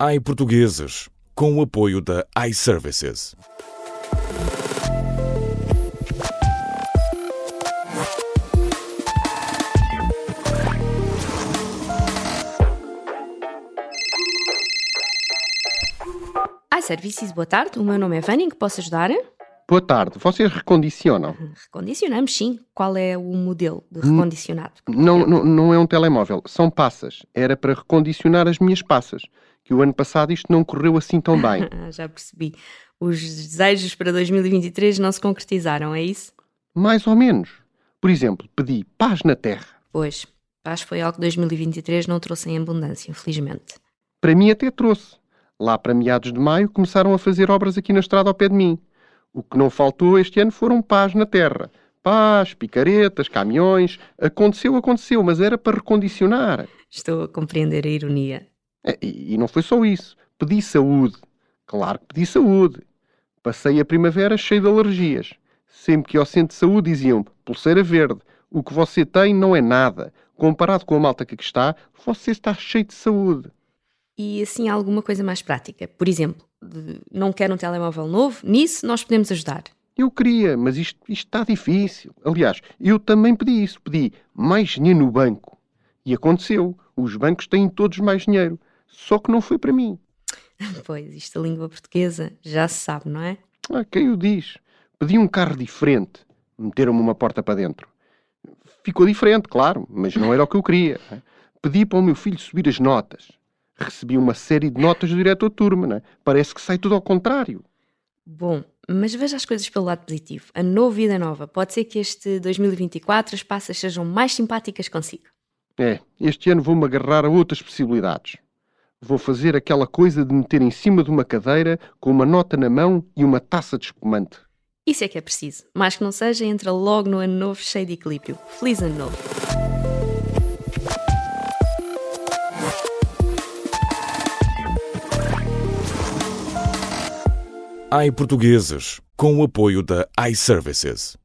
iPortugueses, com o apoio da iServices. iServices, boa tarde. O meu nome é Vânia, em que posso ajudar? Boa tarde. Vocês recondicionam? Recondicionamos, sim. Qual é o modelo de recondicionado? Não, não, não é um telemóvel, são passas. Era para recondicionar as minhas passas, que o ano passado isto não correu assim tão bem. Já percebi. Os desejos para 2023 não se concretizaram, é isso? Mais ou menos. Por exemplo, pedi paz na terra. Pois, paz foi algo que 2023 não trouxe em abundância, infelizmente. Para mim até trouxe. Lá para meados de maio começaram a fazer obras aqui na estrada ao pé de mim. O que não faltou este ano foram paz na terra. Paz, picaretas, caminhões. Aconteceu, aconteceu, mas era para recondicionar. Estou a compreender a ironia. É, E, e não foi só isso. Pedi saúde. Claro que pedi saúde. Passei a primavera cheio de alergias. Sempre que ao centro de saúde diziam pulseira verde. O que você tem não é nada. Comparado com a malta que aqui está, você está cheio de saúde. E assim alguma coisa mais prática. Por exemplo, não quer um telemóvel novo? Nisso nós podemos ajudar. Eu queria, mas isto, isto está difícil. Aliás, eu também pedi isso. Pedi mais dinheiro no banco. E aconteceu. Os bancos têm todos mais dinheiro. Só que não foi para mim. Pois, isto a língua portuguesa já se sabe, não é? Ah, quem o diz? Pedi um carro diferente. Meteram-me uma porta para dentro. Ficou diferente, claro, mas não era o que eu queria. né? Pedi para o meu filho subir as notas. Recebi uma série de notas do diretor turma. né? Parece que sai tudo ao contrário. Bom, mas veja as coisas pelo lado positivo. A nova vida nova. Pode ser que este 2024 as passas sejam mais simpáticas consigo. É, este ano vou-me agarrar a outras possibilidades. Vou fazer aquela coisa de meter em cima de uma cadeira com uma nota na mão e uma taça de espumante. Isso é que é preciso. Mais que não seja, entra logo no ano novo cheio de equilíbrio. Feliz ano novo! iPortugueses, com o apoio da iServices.